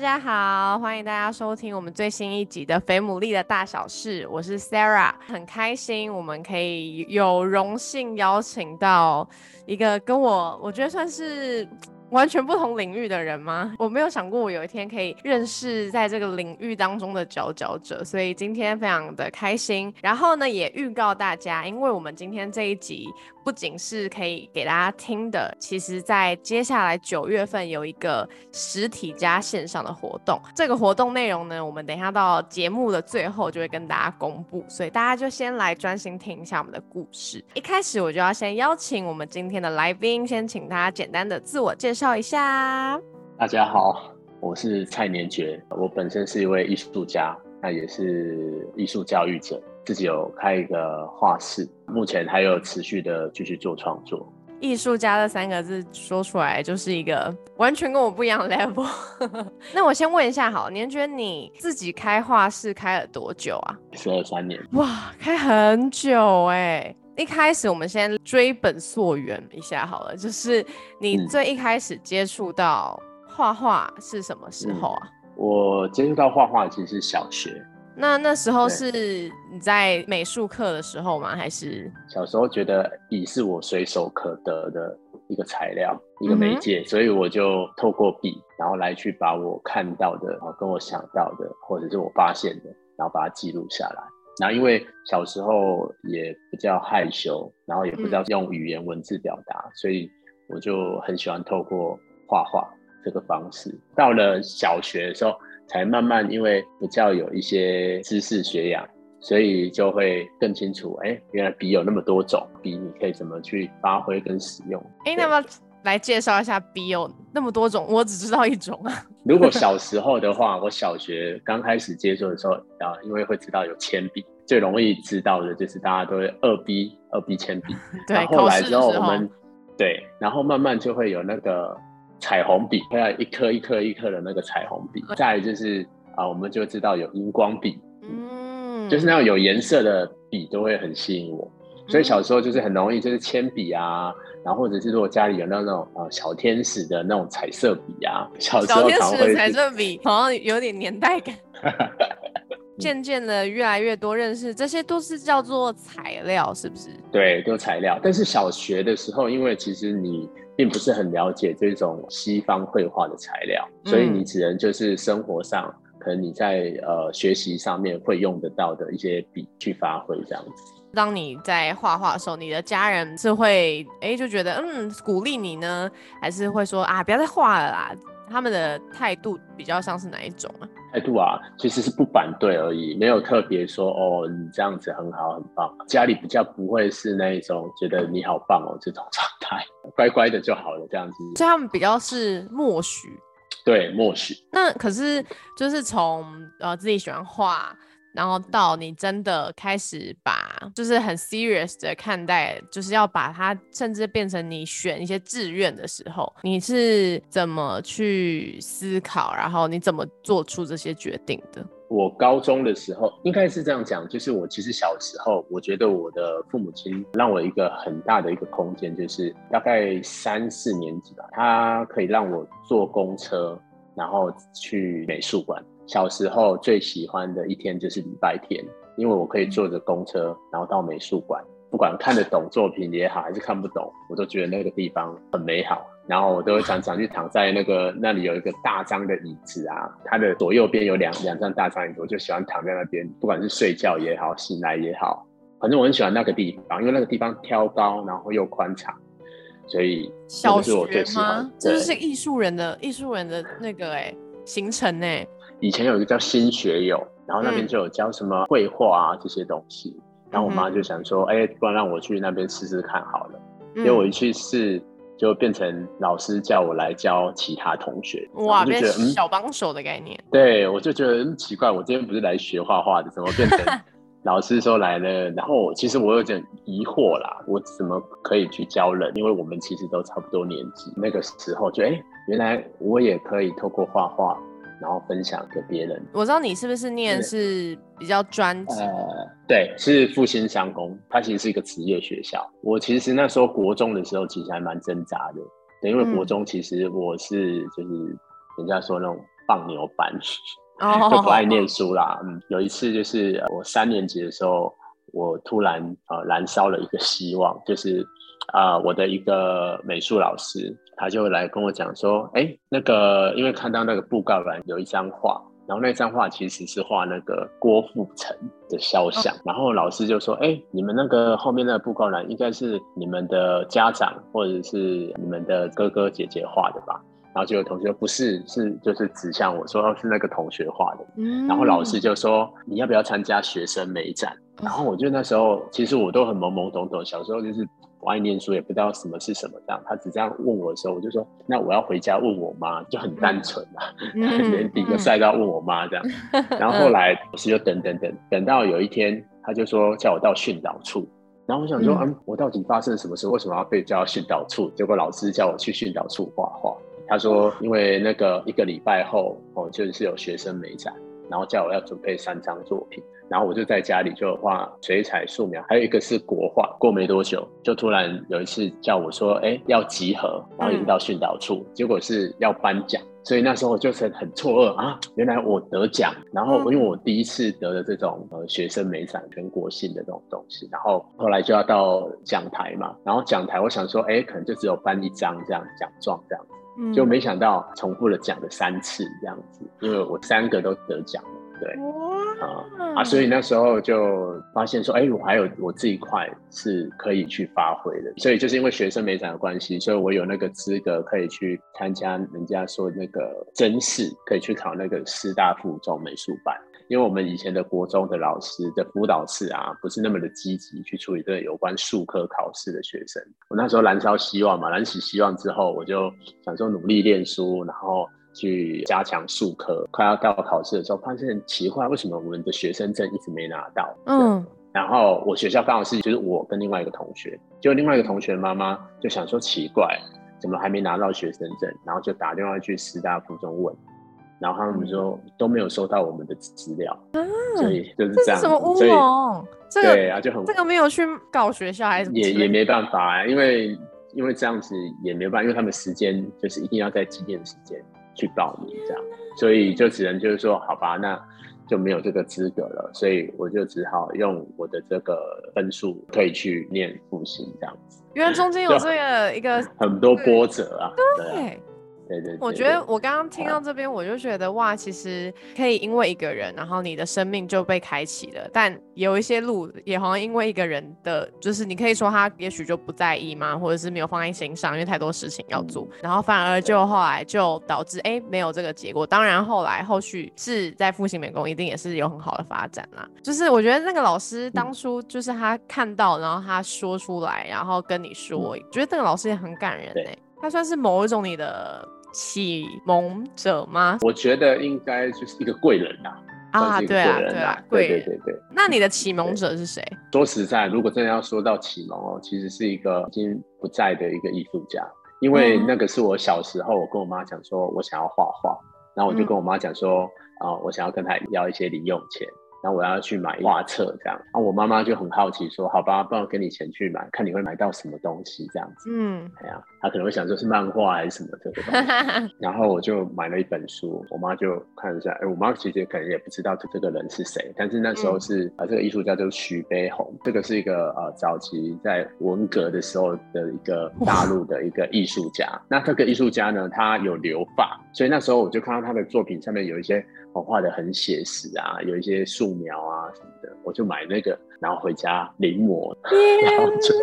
大家好，欢迎大家收听我们最新一集的《肥牡蛎的大小事》，我是 Sarah，很开心我们可以有荣幸邀请到一个跟我，我觉得算是。完全不同领域的人吗？我没有想过我有一天可以认识在这个领域当中的佼佼者，所以今天非常的开心。然后呢，也预告大家，因为我们今天这一集不仅是可以给大家听的，其实在接下来九月份有一个实体加线上的活动。这个活动内容呢，我们等一下到节目的最后就会跟大家公布，所以大家就先来专心听一下我们的故事。一开始我就要先邀请我们今天的来宾，先请他简单的自我介绍。介绍一下，大家好，我是蔡年觉，我本身是一位艺术家，那也是艺术教育者，自己有开一个画室，目前还有持续的继续做创作。艺术家这三个字说出来就是一个完全跟我不一样的 level。那我先问一下，好，年觉你自己开画室开了多久啊？十二三年。哇，开很久哎。一开始我们先追本溯源一下好了，就是你最一开始接触到画画是什么时候啊？我接触到画画其实是小学。那那时候是你在美术课的时候吗？还是小时候觉得笔是我随手可得的一个材料、一个媒介，所以我就透过笔，然后来去把我看到的、跟我想到的，或者是我发现的，然后把它记录下来。然后因为小时候也比较害羞，然后也不知道用语言文字表达，所以我就很喜欢透过画画这个方式。到了小学的时候，才慢慢因为比较有一些知识学养，所以就会更清楚，哎，原来笔有那么多种，笔你可以怎么去发挥跟使用。哎，那么。来介绍一下笔有那么多种，我只知道一种啊。如果小时候的话，我小学刚开始接触的时候啊，因为会知道有铅笔，最容易知道的就是大家都会二 B 二 B 铅笔。对，后来之后我们对，然后慢慢就会有那个彩虹笔，会要一颗一颗一颗的那个彩虹笔。再就是啊，我们就知道有荧光笔，嗯，就是那种有颜色的笔都会很吸引我。所以小时候就是很容易，就是铅笔啊。然后或者是如果家里有那种呃小天使的那种彩色笔啊，小小天使的彩色笔好像有点年代感。渐渐的越来越多认识，这些都是叫做材料，是不是？对，都材料。但是小学的时候，因为其实你并不是很了解这种西方绘画的材料，所以你只能就是生活上可能你在呃学习上面会用得到的一些笔去发挥这样子。当你在画画的时候，你的家人是会哎就觉得嗯鼓励你呢，还是会说啊不要再画了啦？他们的态度比较像是哪一种啊？态度啊，其实是不反对而已，没有特别说哦你这样子很好很棒。家里比较不会是那一种觉得你好棒哦这种状态，乖乖的就好了这样子。所以他们比较是默许，对默许。那可是就是从呃自己喜欢画。然后到你真的开始把，就是很 serious 的看待，就是要把它甚至变成你选一些志愿的时候，你是怎么去思考，然后你怎么做出这些决定的？我高中的时候应该是这样讲，就是我其实小时候，我觉得我的父母亲让我一个很大的一个空间，就是大概三四年级吧，他可以让我坐公车，然后去美术馆。小时候最喜欢的一天就是礼拜天，因为我可以坐着公车，然后到美术馆，不管看得懂作品也好，还是看不懂，我都觉得那个地方很美好。然后我都会常常去躺在那个那里有一个大张的椅子啊，它的左右边有两两张大张椅子，我就喜欢躺在那边，不管是睡觉也好，醒来也好，反正我很喜欢那个地方，因为那个地方挑高，然后又宽敞，所以小学吗？这就是艺术人的艺术人的那个哎行程哎。以前有一个叫新学友，然后那边就有教什么绘画啊这些东西，然后我妈就想说，哎，不然让我去那边试试看好了。结果我一去试，就变成老师叫我来教其他同学，哇，就觉得嗯小帮手的概念。对，我就觉得奇怪，我今天不是来学画画的，怎么变成 老师说来了，然后其实我有点疑惑啦，我怎么可以去教人？因为我们其实都差不多年纪，那个时候就哎，原来我也可以透过画画，然后分享给别人。我知道你是不是念是比较专职？呃，对，是复兴商工，它其实是一个职业学校。我其实那时候国中的时候，其实还蛮挣扎的，对，因为国中其实我是就是人家说那种放牛班。就不爱念书啦。嗯，有一次就是我三年级的时候，我突然呃燃烧了一个希望，就是啊我的一个美术老师，他就来跟我讲说，哎，那个因为看到那个布告栏有一张画，然后那张画其实是画那个郭富城的肖像，然后老师就说，哎，你们那个后面那个布告栏应该是你们的家长或者是你们的哥哥姐姐画的吧？然后就有同学不是是就是指向我说是那个同学画的，然后老师就说你要不要参加学生美展？然后我就那时候其实我都很懵懵懂懂，小时候就是不爱念书，也不知道什么是什么这样。他只这样问我的时候，我就说那我要回家问我妈，就很单纯嘛，连底个赛都要问我妈这样。然后后来老师就等等等等到有一天，他就说叫我到训导处，然后我想说嗯，我到底发生了什么事？为什么要被叫到训导处？结果老师叫我去训导处画画。他说：“因为那个一个礼拜后哦，就是有学生美展，然后叫我要准备三张作品，然后我就在家里就画水彩、素描，还有一个是国画。过没多久，就突然有一次叫我说：‘哎，要集合，然后引到训导处。’结果是要颁奖，所以那时候我就是很错愕啊，原来我得奖。然后因为我第一次得了这种呃学生美展全国性的这种东西，然后后来就要到讲台嘛，然后讲台我想说，哎，可能就只有颁一张这样奖状这样。”就没想到重复了讲了三次这样子，因为我三个都得奖了，对，啊啊，所以那时候就发现说，哎，我还有我这一块是可以去发挥的，所以就是因为学生美展的关系，所以我有那个资格可以去参加人家说那个甄试，可以去考那个师大附中美术班。因为我们以前的国中的老师的辅导室啊，不是那么的积极去处理这个有关数科考试的学生。我那时候燃烧希望嘛，燃起希望之后，我就想说努力念书，然后去加强数科。快要到考试的时候，发现奇怪，为什么我们的学生证一直没拿到？嗯，然后我学校刚好是就是我跟另外一个同学，就另外一个同学妈妈就想说奇怪，怎么还没拿到学生证？然后就打电话去师大附中问。然后他们说都没有收到我们的资料，所以就是这样。什么乌龙？这个对啊，就很这个没有去搞学校还是也也没办法啊，因为因为这样子也没办法，因为他们时间就是一定要在几点时间去报名这样，所以就只能就是说好吧，那就没有这个资格了，所以我就只好用我的这个分数可以去念复习这样子。原来中间有这个一个很多波折啊，对。对对，我觉得我刚刚听到这边，我就觉得哇，其实可以因为一个人，然后你的生命就被开启了。但有一些路也好像因为一个人的，就是你可以说他也许就不在意吗，或者是没有放在心上，因为太多事情要做，然后反而就后来就导致哎没有这个结果。当然后来后续是在复兴美工一定也是有很好的发展啦。就是我觉得那个老师当初就是他看到，然后他说出来，然后跟你说，我觉得那个老师也很感人哎，他算是某一种你的。启蒙者吗？我觉得应该就是一个贵人啦。啊，对啊，对啊，贵人。对对对。那你的启蒙者是谁？说实在，如果真的要说到启蒙哦，其实是一个已经不在的一个艺术家。因为那个是我小时候，我跟我妈讲说，我想要画画，然后我就跟我妈讲说，啊，我想要跟她要一些零用钱。然后我要去买画册，这样，然后我妈妈就很好奇，说：“好吧，不然给你钱去买，看你会买到什么东西。”这样子，嗯，哎呀，她可能会想说是漫画还是什么这个东西。然后我就买了一本书，我妈就看一下，哎，我妈其实可能也不知道这这个人是谁，但是那时候是啊，这个艺术家就是徐悲鸿，这个是一个呃早期在文革的时候的一个大陆的一个艺术家。那这个艺术家呢，他有留发，所以那时候我就看到他的作品上面有一些。我画的很写实啊，有一些素描啊什么的，我就买那个，然后回家临摹。天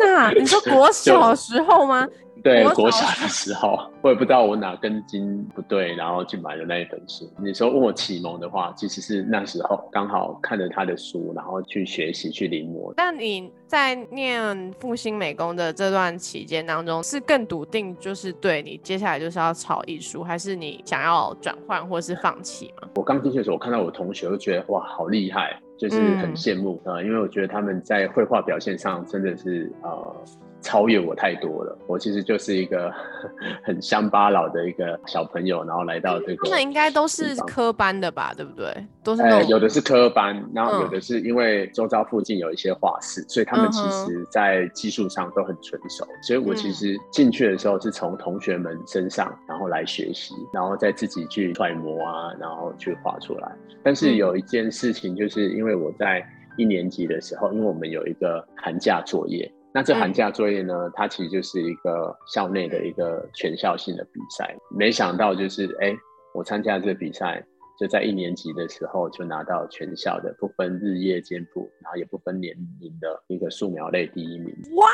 哪！你说国小时候吗？对，国小的时候，我也不知道我哪根筋不对，然后去买了那一本书。你说问我启蒙的话，其实是那时候刚好看了他的书，然后去学习去临摹。但你在念复兴美工的这段期间当中，是更笃定就是对你接下来就是要炒艺术，还是你想要转换或是放弃吗？我刚进去的时候，我看到我同学，就觉得哇，好厉害。就是很羡慕啊、呃因为我觉得他们在绘画表现上真的是呃超越我太多了。我其实就是一个 很乡巴佬的一个小朋友，然后来到这个他们应该都是科班的吧，对不对？都是有的是科班，然后嗯有的是因为周遭附近有一些画室，所以他们其实在技术上都很纯熟。所以我其嗯实进去的时候是从同学们身上，然后来学习，然后再自己去揣摩啊，然后去画出来。但是嗯有一件事情，就是因为我在一年级的时候，因为我们有一个寒假作业。那这嗯寒假作业呢，它其实就是一个校内的一个全校性的比赛。没想到就是，哎、我参加这个比赛，就在一年级的时候就拿到全校的不分日夜兼部，然后也不分年龄的一个素描类第一名。哇，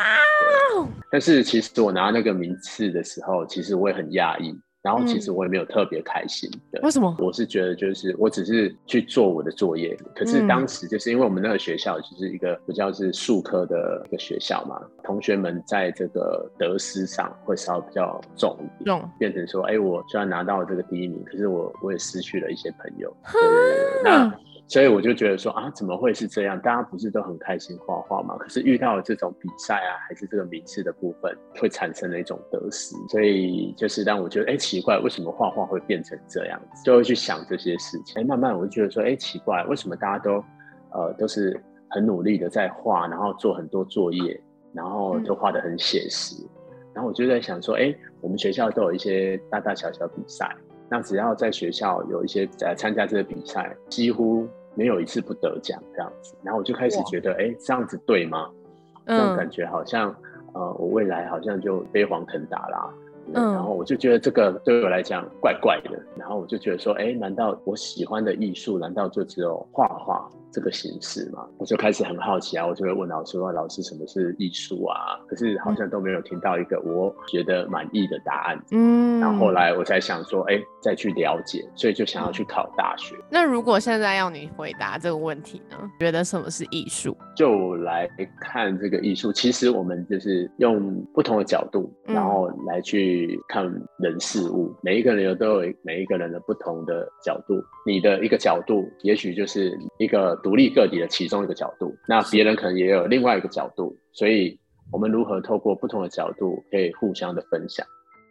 但是其实我拿那个名次的时候，其实我也很讶异，然后其实嗯我也没有特别开心的。为什么？我是觉得，就是我只是去做我的作业，可是嗯当时就是因为我们那个学校就是一个比较是术科的一个学校嘛，同学们在这个得失上会稍微比较重一点，重变成说，哎、我虽然拿到这个第一名，可是我我也失去了一些朋友，对对对对那所以我就觉得说啊，怎么会是这样？大家不是都很开心画画吗？可是遇到了这种比赛啊，还是这个名次的部分，会产生了一种得失，所以就是让我觉得，哎、奇怪，为什么画画会变成这样子？就会去想这些事情。哎、慢慢我就觉得说，哎、奇怪，为什么大家都呃都是很努力的在画，然后做很多作业，然后都画得很写实。然后我就在想说，哎、我们学校都有一些大大小小比赛，那只要在学校有一些呃参加这个比赛，几乎没有一次不得奖这样子。然后我就开始觉得，哎、这样子对吗？这种感嗯觉好像，呃，我未来好像就飞黄腾达啦。然后我就觉得这个对我来讲怪怪的，然后我就觉得说，哎，难道我喜欢的艺术，难道就只有画画这个形式吗？我就开始很好奇啊，我就会问老师说，老师什么是艺术啊？可是好像都没有听到一个我觉得满意的答案。嗯，然后后来我才想说，哎，再去了解，所以就想要去考大学。那如果现在要你回答这个问题呢？觉得什么是艺术？就来看这个艺术，其实我们就是用不同的角度，嗯然后来去看人事物。每一个人有都有每一个人的不同的角度，你的一个角度，也许就是一个独立个体的其中一个角度，那别人可能也有另外一个角度，所以我们如何透过不同的角度，可以互相的分享。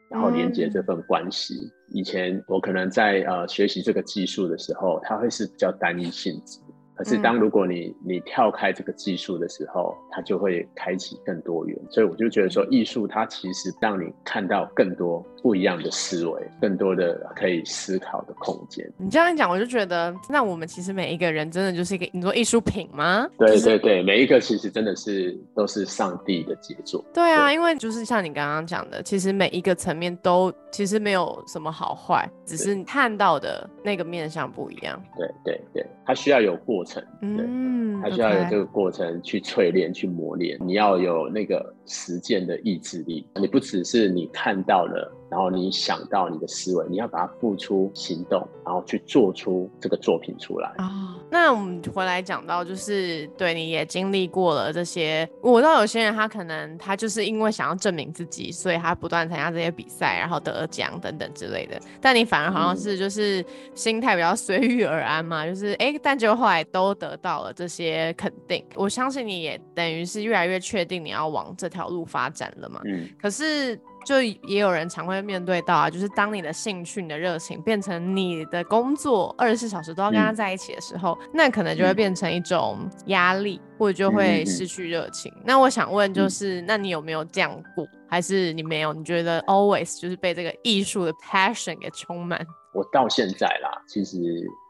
然后连接这份关系。以前我可能在呃学习这个技术的时候，它会是比较单一性质。可是当如果你你跳开这个技术的时候，它就会开启更多元。所以我就觉得说，艺术它其实让你看到更多不一样的思维，更多的可以思考的空间。你这样讲，我就觉得，那我们其实每一个人真的就是一个，你说艺术品吗？对对对，每一个其实真的是都是上帝的杰作。对啊，因为就是像你刚刚讲的，其实每一个层面都其实没有什么好坏，只是你看到的那个面向不一样。对对对，它需要有过程。对。嗯，它需要有这个过程去淬炼、去磨练，你要有那个实践的意志力。你不只是你看到了，然后你想到你的思维，你要把它付出行动，然后去做出这个作品出来。啊、那我们回来讲到，就是对你也经历过了这些。我知道有些人他可能他就是因为想要证明自己，所以他不断参加这些比赛，然后得奖等等之类的。但你反而好像嗯是就是心态比较随遇而安嘛，就是哎、诶但结果后来都得到了这些肯定。我相信你也等于是越来越确定你要往这条路发展了嘛。嗯，可是，就也有人常会面对到啊，就是当你的兴趣、你的热情变成你的工作，二十四小时都要跟他嗯在一起的时候，那可能就会嗯变成一种压力，或者就嗯会失去热情。那我想问，就嗯是，那你有没有这样过，还是你没有？你觉得 always 就是被这个艺术的 passion 给充满？我到现在啦，其实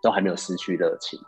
都还没有失去热情，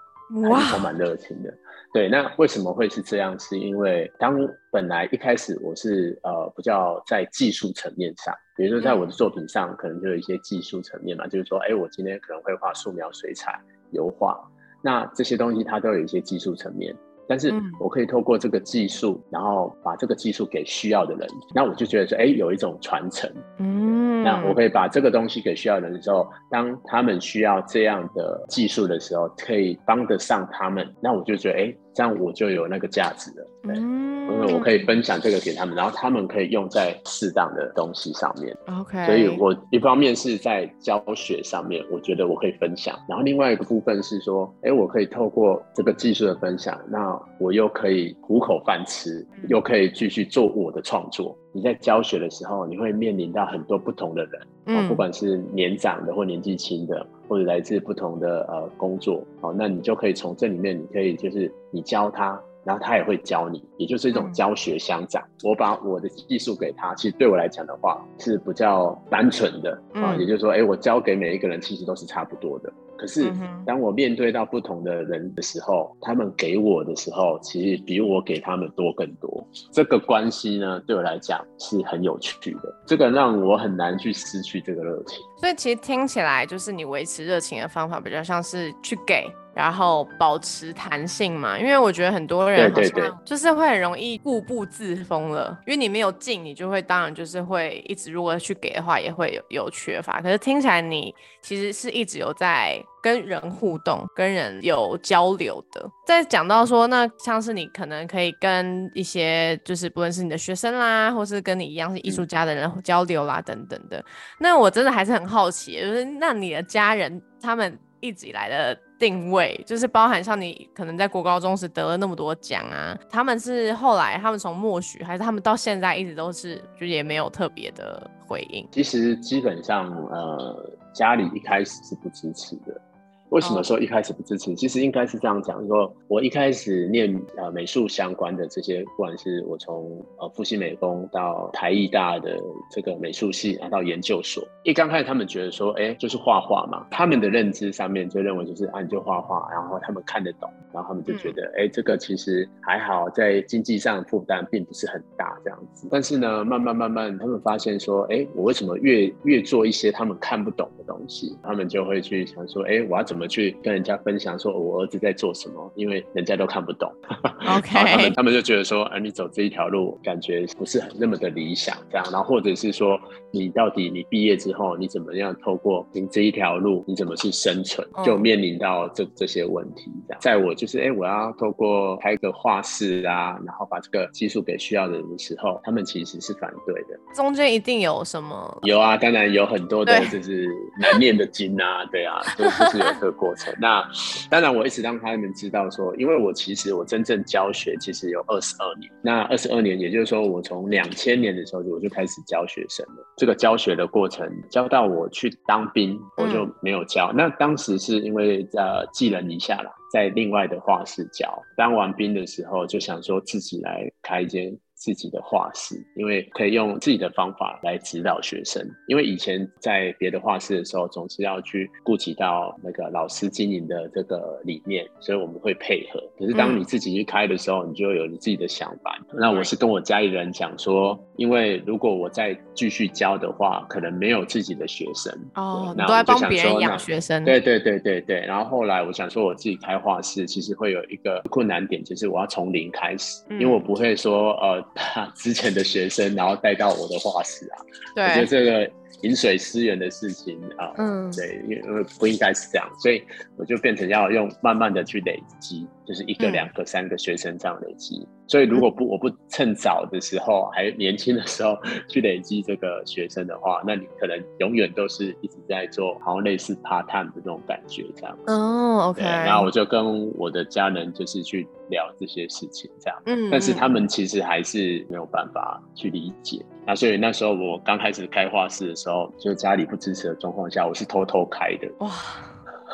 还是充满热情的。对，那为什么会是这样？是因为当本来一开始我是呃比较在技术层面上，比如说在我的作品上，可能就有一些技术层面嘛，就是说，哎，我今天可能会画素描、水彩、油画，那这些东西它都有一些技术层面。但是嗯我可以透过这个技术，然后把这个技术给需要的人，那我就觉得说，哎，有一种传承。嗯，那我可以把这个东西给需要的人的时候，当他们需要这样的技术的时候，可以帮得上他们，那我就觉得，哎，这样我就有那个价值了。对，嗯因为我可以分享这个给他们，然后他们可以用在适当的东西上面。OK，所以我一方面是在教学上面，我觉得我可以分享，然后另外一个部分是说，哎，我可以透过这个技术的分享，那我又可以糊口饭吃，又可以继续做我的创作。你在教学的时候，你会面临到很多不同的人，哦，嗯不管是年长的或年纪轻的，或者来自不同的呃工作，哦，那你就可以从这里面，你可以就是你教他。然后他也会教你，也就是一种嗯教学相长。我把我的技术给他，其实对我来讲的话是比较单纯的啊，嗯也就是说，哎，我教给每一个人其实都是差不多的。可是当我面对到不同的人的时候，他们给我的时候，其实比我给他们多更多。这个关系呢，对我来讲是很有趣的，这个让我很难去失去这个热情。所以其实听起来就是你维持热情的方法比较像是去给，然后保持弹性嘛。因为我觉得很多人好像就是会很容易固步自封了，因为你没有进，你就会当然就是会一直如果去给的话，也会有有缺乏。可是听起来你其实是一直有在跟人互动、跟人有交流的。在讲到说，那像是你可能可以跟一些就是不论是你的学生啦，或是跟你一样是艺术家的人交流啦等等的。那我真的还是很好奇，就是那你的家人他们一直以来的定位，就是包含像你可能在国高中时得了那么多奖啊，他们是后来他们从默许，还是他们到现在一直都是就也没有特别的回应？其实基本上，呃，家里一开始是不支持的。为什么说一开始不支持？其实应该是这样讲：说我一开始念呃美术相关的这些，不管是我从呃复兴美工到台艺大的这个美术系，拿到研究所，一刚开始他们觉得说，哎，就是画画嘛，他们的认知上面就认为就是啊，你就画画，然后他们看得懂，然后他们就觉得，哎、这个其实还好，在经济上负担并不是很大这样子。但是呢，慢慢慢慢，他们发现说，哎，我为什么越越做一些他们看不懂的东西，他们就会去想说，哎，我要怎么去跟人家分享说我儿子在做什么，因为人家都看不懂。OK，他们就觉得说，啊，你走这一条路感觉不是很那么的理想，这样，然后或者是说，你到底你毕业之后，你怎么样透过你这一条路，你怎么去生存，嗯就面临到这这些问题，这样。在我就是，哎，我要透过开个画室啊，然后把这个技术给需要的人的时候，他们其实是反对的。中间一定有什么？有啊，当然有很多的就是难念的经啊，对啊，就就是有这个过程。那当然，我一直让他们知道说，因为我其实我真正教学其实有二十二年，那二十二年，也就是说我从两千年的时候我就开始教学生了。这个教学的过程，教到我去当兵，我就没有教。那当时是因为呃寄人篱下了，在另外的画室教。当完兵的时候，就想说自己来开一间。自己的画室，因为可以用自己的方法来指导学生。因为以前在别的画室的时候，总是要去顾及到那个老师经营的这个理念，所以我们会配合。可是当你自己去开的时候，你就有你自己的想法。那我是跟我家里人讲说，因为如果我再继续教的话，可能没有自己的学生。哦，那都在帮别人养学生。对对对对对，然后后来我想说，我自己开画室，其实会有一个困难点，就是我要从零开始，嗯因为我不会说呃，把之前的学生然后带到我的画室啊，对我觉得，这个饮水思源的事情啊，嗯对，因为不应该是这样，所以我就变成要用慢慢的去累积，就是一个、嗯两个、三个学生这样累积。所以如果不我不趁早的时候，还年轻的时候去累积这个学生的话，那你可能永远都是一直在做好像类似 part time 的那种感觉这样。哦，OK，对，然后我就跟我的家人就是去聊这些事情这样。嗯但是他嗯们其实还是没有办法去理解。那所以那时候我刚开始开画室的时候，就家里不支持的状况下，我是偷偷开的。哇，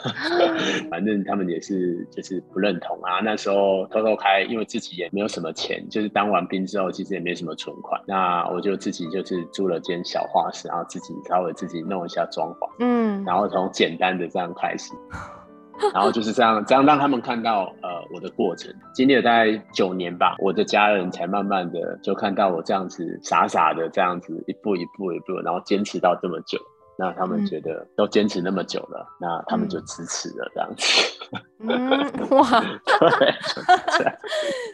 反正他们也是就是不认同啊。那时候偷偷开，因为自己也没有什么钱，就是当完兵之后，其实也没什么存款。那我就自己就是租了间小画室，然后自己稍微自己弄一下装潢，嗯，然后从简单的这样开始。然后就是这样，这样让他们看到呃我的过程，经历了大概九年吧，我的家人才慢慢的就看到我这样子傻傻的这样子一步一步一步，然后坚持到这么久，那他们嗯觉得都坚持那么久了，那他们就支持了这样子。嗯，哇，对，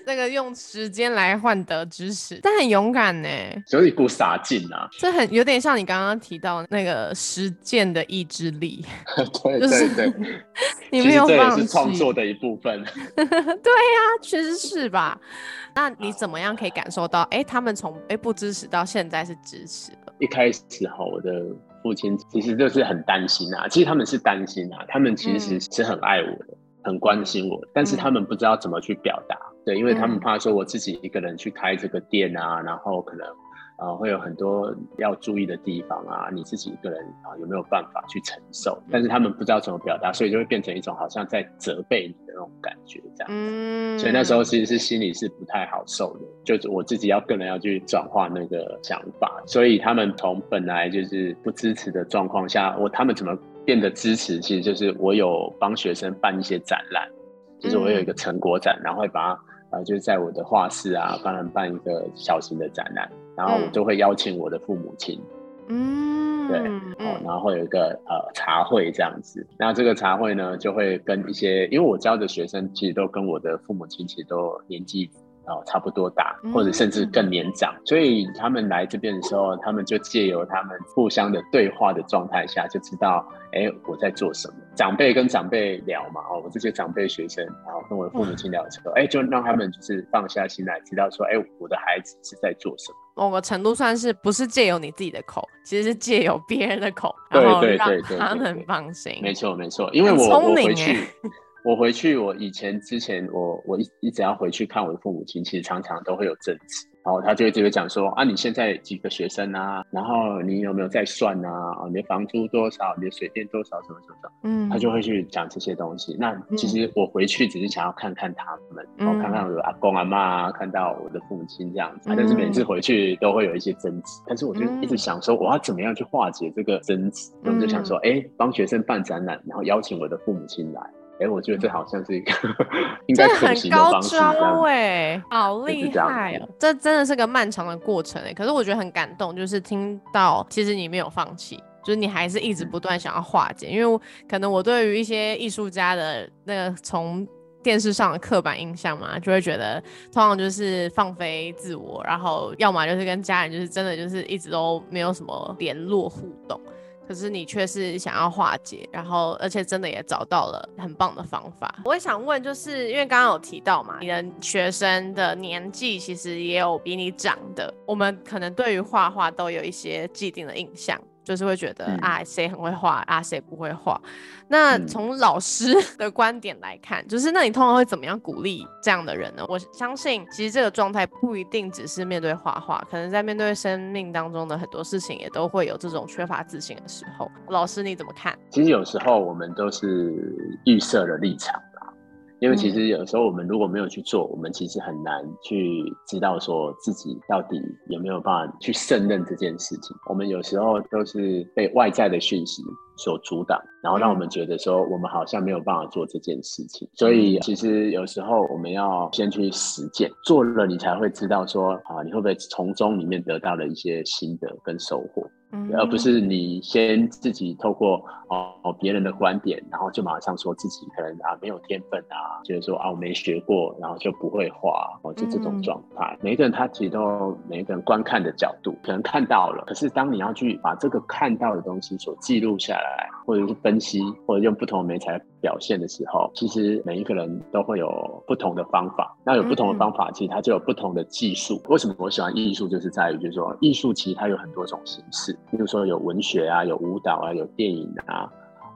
那 个用时间来换得支持，但很勇敢呢，就是一股傻劲啊。这很有点像你刚刚提到那个实践的意志力，对就是对对，你没有放弃。是创作的一部分。对呀、确实是吧？那你怎么样可以感受到，哎、他们从哎、不支持到现在是支持了？一开始哈，我的父亲其实就是很担心啊。其实他们是担心啊，他们其实是很爱我的，很关心我，但是他们不知道怎么去表达。对，因为他们嗯怕说我自己一个人去开这个店啊，然后可能呃会有很多要注意的地方啊，你自己一个人啊有没有办法去承受？但是他们不知道怎么表达，所以就会变成一种好像在责备你的那种感觉，这样。嗯，所以那时候其实是心里是不太好受的，就是我自己要个人要去转化那个想法，所以他们从本来就是不支持的状况下，我他们怎么变得支持？其实就是我有帮学生办一些展览，就是我有一个成果展，然后会把它呃就是在我的画室啊帮他们办一个小型的展览，然后我就会邀请我的父母亲，嗯，对嗯。哦，然后会有一个呃茶会这样子。那这个茶会呢，就会跟一些，因为我教的学生其实都跟我的父母亲其实都年纪哦差不多大，或者甚至更年长，所以他们来这边的时候，他们就借由他们互相的对话的状态下，就知道哎我在做什么。长辈跟长辈聊嘛，哦，我这些长辈学生，然后跟我的父母亲聊的时候，哎，就让他们就是放下心来，知道说，哎，我的孩子是在做什么。某个程度算是不是借由你自己的口，其实是借由别人的口，对然后让对对对他们放心。没错，没错，因为我我回去，我回去，我以前之前我我一一直要回去看我的父母亲，其实常常都会有争执，然后他就会直接讲说啊，你现在几个学生啊，然后你有没有在算啊？啊，你的房租多少？你的水电多少？什么什么什么？嗯，他就会去讲这些东西。那其实我回去只是想要看看他们，然后看看我的阿公阿妈啊，看到我的父母亲这样子。啊但是每次回去都会有一些争执，但是我就一直想说，我要怎么样去化解这个争执？我就想说，哎，帮学生办展览，然后邀请我的父母亲来。哎，我觉得这好像是一个 应该这很高方式，这样招子。哎、好厉害哦！这真的是个漫长的过程哎、可是我觉得很感动，就是听到其实你没有放弃，就是你还是一直不断想要化解。因为可能我对于一些艺术家的那个从电视上的刻板印象嘛，就会觉得通常就是放飞自我，然后要么就是跟家人就是真的就是一直都没有什么联络互动。可是你却是想要化解，然后而且真的也找到了很棒的方法。我也想问，就是因为刚刚有提到嘛，你的学生的年纪其实也有比你长的，我们可能对于画画都有一些既定的印象。就是会觉得、嗯啊，谁很会画啊，谁不会画。那嗯从老师 的观点来看，就是那你通常会怎么样鼓励这样的人呢？我相信其实这个状态不一定只是面对画画，可能在面对生命当中的很多事情，也都会有这种缺乏自信的时候。老师你怎么看？其实有时候我们都是预设了立场啦，因为其实有时候我们如果没有去做，我们其实很难去知道说自己到底有没有办法去胜任这件事情。我们有时候都是被外在的讯息所阻挡，然后让我们觉得说我们好像没有办法做这件事情。所以其实有时候我们要先去实践，做了你才会知道说啊，你会不会从中里面得到了一些心得跟收获。嗯而不是你先自己透过哦别人的观点，然后就马上说自己可能啊没有天分啊，觉得说啊我没学过，然后就不会画哦，就这种嗯状态。每一个人他其实都每一个人观看的角度，可能看到了，可是当你要去把这个看到的东西所记录下来，或者是分析，或者用不同的媒材表现的时候，其实每一个人都会有不同的方法。那有不同的方法，其实它就有不同的技术。为什么我喜欢艺术，就是在于就是说，艺术其实它有很多种形式，比如说有文学啊，有舞蹈啊，有电影啊。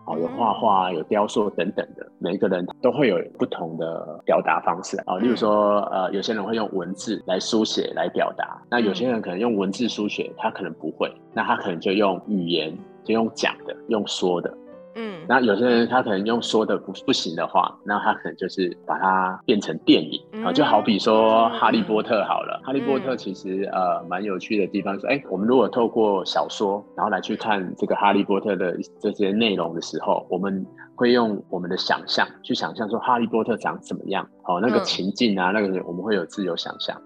哦，有画画啊，有雕塑等等的，每一个人都会有不同的表达方式啊。例如说，呃，有些人会用文字来书写来表达，那有些人可能用文字书写，他可能不会，那他可能就用语言，就用讲的，用说的。嗯。那有些人他可能用说的不不行的话，那他可能就是把它变成电影。啊，就好比说嗯《哈利波特》好了，哈利波特》其实呃蛮有趣的地方是，哎，我们如果透过小说，然后来去看这个《哈利波特》的这些内容的时候，我们会用我们的想象去想象说哈利波特长怎么样，哦，那个嗯。情境啊，那个我们会有自由想象。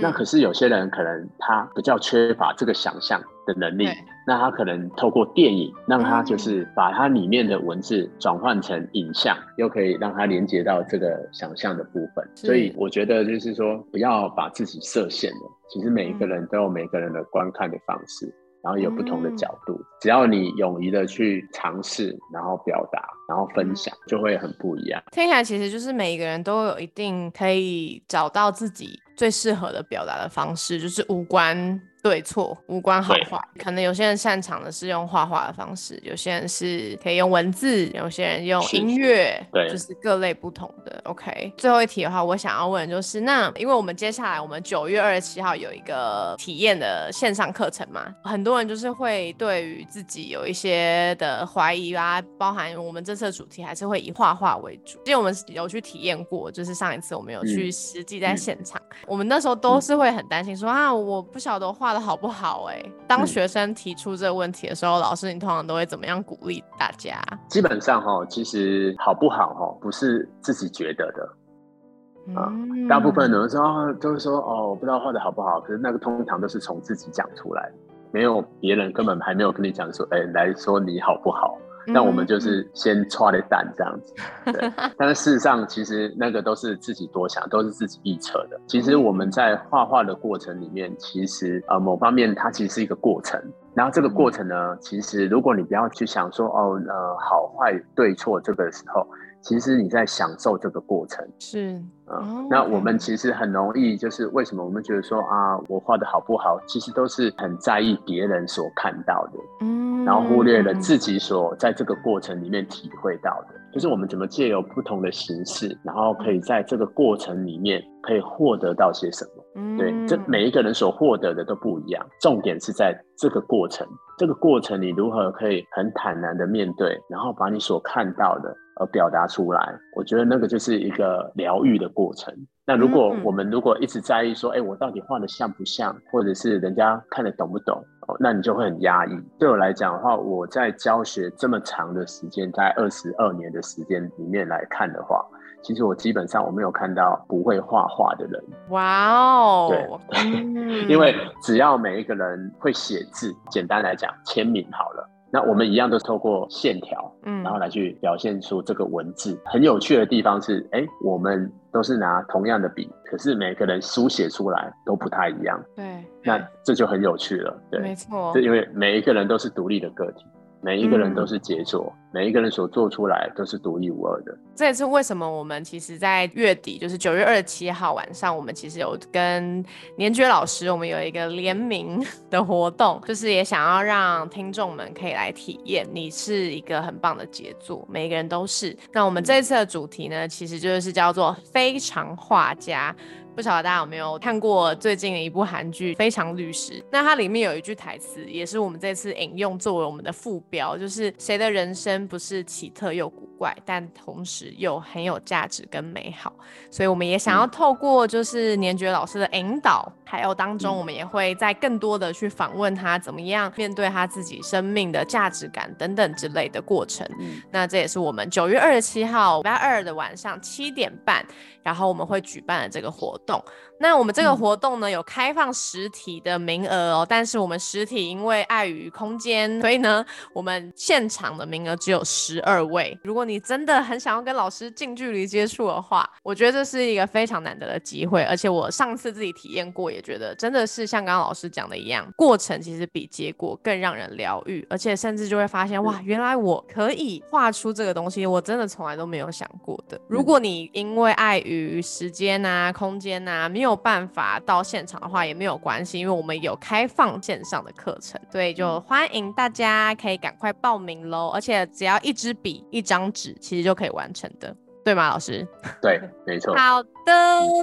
那可是有些人可能他比较缺乏这个想象的能力，那他可能透过电影让他就是把它里面的文字转换成影像，又可以让他连接到这个想象的部分。所以我觉得就是说，不要把自己设限了。其实每一个人都有每个人的观看的方式。然后有不同的角度，只要你勇于的去尝试，然后表达，然后分享，就会很不一样。听起来其实就是每一个人都有一定可以找到自己最适合的表达的方式，就是无关。对错无关好坏，可能有些人擅长的是用画画的方式，有些人是可以用文字，有些人用音乐，对，就是各类不同的。OK，最后一题的话，我想要问就是，那因为我们接下来我们九月二十七号有一个体验的线上课程嘛，很多人就是会对于自己有一些的怀疑啊，包含我们这次的主题还是会以画画为主。因为我们有去体验过，就是上一次我们有去实际在现场，我们那时候都是会很担心说啊，我不晓得画。的好不好？哎，当学生提出这个问题的时候，老师你通常都会怎么样鼓励大家？基本上哈，其实好不好哈，不是自己觉得的啊。大部分人说都是说哦，我不知道画的好不好，可是那个通常都是从自己讲出来，没有别人根本还没有跟你讲说，哎，来说你好不好。那我们就是先抓的蛋这样子，对。但是事实上，其实那个都是自己多想，都是自己臆测的。其实我们在画画的过程里面，其实呃某方面它其实是一个过程。然后这个过程呢，其实如果你不要去想说哦呃好坏对错这个时候。其实你在享受这个过程，是嗯，那我们其实很容易，就是为什么我们觉得说啊，我画的好不好，其实都是很在意别人所看到的，嗯，然后忽略了自己所在这个过程里面体会到的，就是我们怎么借由不同的形式，然后可以在这个过程里面可以获得到些什么，嗯，对，这。每一个人所获得的都不一样，重点是在这个过程，这个过程你如何可以很坦然的面对，然后把你所看到的。而表达出来，我觉得那个就是一个疗愈的过程。那如果我们如果一直在意说，哎，我到底画的像不像，或者是人家看得懂不懂，哦，那你就会很压抑。对我来讲的话，我在教学这么长的时间，在二十二年的时间里面来看的话，其实我基本上我没有看到不会画画的人。哇哦，对，因为只要每一个人会写字，简单来讲，签名好了。那我们一样都透过线条，嗯，然后来去表现出这个文字。很有趣的地方是，哎，我们都是拿同样的笔，可是每个人书写出来都不太一样。对，那这就很有趣了。对，没错，就因为每一个人都是独立的个体。每一个人都是杰作，每一个人所做出来都是独一无二的。这也是为什么我们其实，在月底，就是九月二十七号晚上，我们其实有跟年爵老师，我们有一个联名 的活动，就是也想要让听众们可以来体验，你是一个很棒的杰作，每一个人都是。那我们这一次的主题呢，其实就是叫做非常画家。不晓得大家有没有看过最近的一部韩剧《非常律师》？那它里面有一句台词，也是我们这次引用作为我们的副标，就是谁的人生不是奇特又古怪，但同时又很有价值跟美好？所以我们也想要透过就是年爵老师的引导，还有当中我们也会在更多的去访问他，怎么样面对他自己生命的价值感等等之类的过程。那这也是我们九月二十七号礼拜二的晚上七点半。然后我们会举办的这个活动。那我们这个活动呢，有开放实体的名额哦，但是我们实体因为碍于空间，所以呢，我们现场的名额只有十二位。如果你真的很想要跟老师近距离接触的话，我觉得这是一个非常难得的机会。而且我上次自己体验过，也觉得真的是像刚刚老师讲的一样，过程其实比结果更让人疗愈，而且甚至就会发现，哇，原来我可以画出这个东西，我真的从来都没有想过的。如果你因为碍于时间啊、空间啊，没有有办法到现场的话也没有关系，因为我们有开放线上的课程，对，就欢迎大家可以赶快报名喽。而且只要一支笔、一张纸，其实就可以完成的，对吗，老师？对，没错。好的，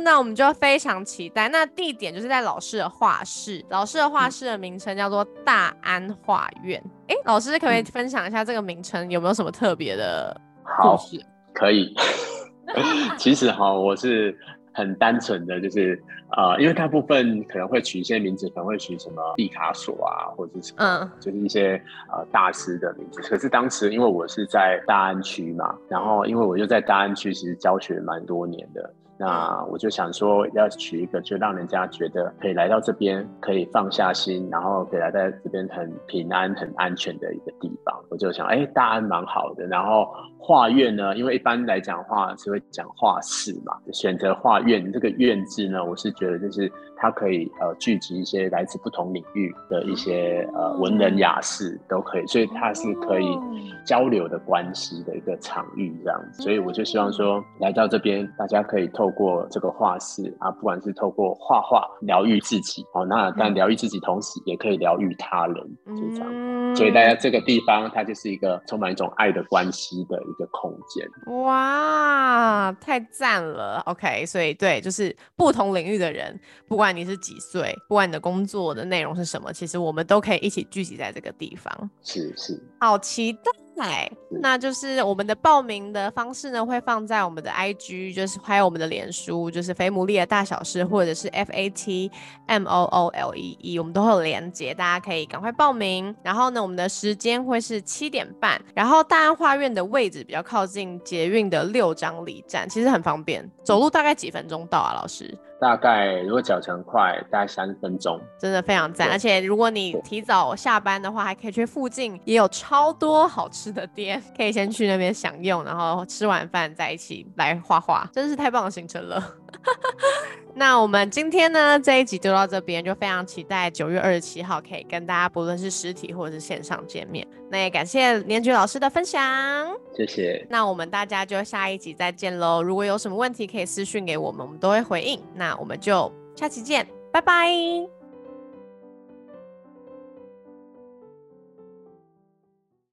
那我们就非常期待。那地点就是在老师的画室，老师的画室的名称叫做大安画院。哎，老师可不可以分享一下这个名称有没有什么特别的故事？可以。其实哈，我是。很单纯的就是，呃，因为大部分可能会取一些名字，可能会取什么毕卡索啊，或者是嗯，就是一些呃大师的名字。可是当时因为我是在大安区嘛，然后因为我就在大安区，其实教学蛮多年的。那我就想说，要取一个就让人家觉得可以来到这边，可以放下心，然后可以来在这边很平安、很安全的一个地方。我就想，哎，大安蛮好的。然后画院呢，因为一般来讲话是会讲画室嘛，选择画院这个院字呢，我是觉得就是它可以呃聚集一些来自不同领域的一些呃文人雅士都可以，所以它是可以交流的关系的一个场域这样子。所以我就希望说，来到这边，大家可以透过这个画室啊，不管是透过画画疗愈自己哦，那但疗愈自己同时也可以疗愈他人，就这样。所以大家这个地方，它就是一个充满一种爱的关系的一个空间。哇，太赞了！OK，所以对，就是不同领域的人，不管你是几岁，不管你的工作的内容是什么，其实我们都可以一起聚集在这个地方。是是，好期待。那就是我们的报名的方式呢，会放在我们的 IG，就是还有我们的脸书，就是肥牡蛎的大小事，或者是 F A T M O O L E E，我们都会有连接，大家可以赶快报名。然后呢，我们的时间会是七点半，然后大安画院的位置比较靠近捷运的六张里站，其实很方便，走路大概几分钟到啊，老师。大概如果脚程快，大概三分钟，真的非常赞。而且如果你提早下班的话，还可以去附近也有超多好吃的店，可以先去那边享用，然后吃完饭再一起来画画，真是太棒的行程了。那我们今天呢这一集就到这边，就非常期待九月二十七号可以跟大家不论是实体或者是线上见面。那也感谢年菊老师的分享，谢谢。那我们大家就下一集再见喽。如果有什么问题可以私讯给我们，我们都会回应。那我们就下期见，拜拜。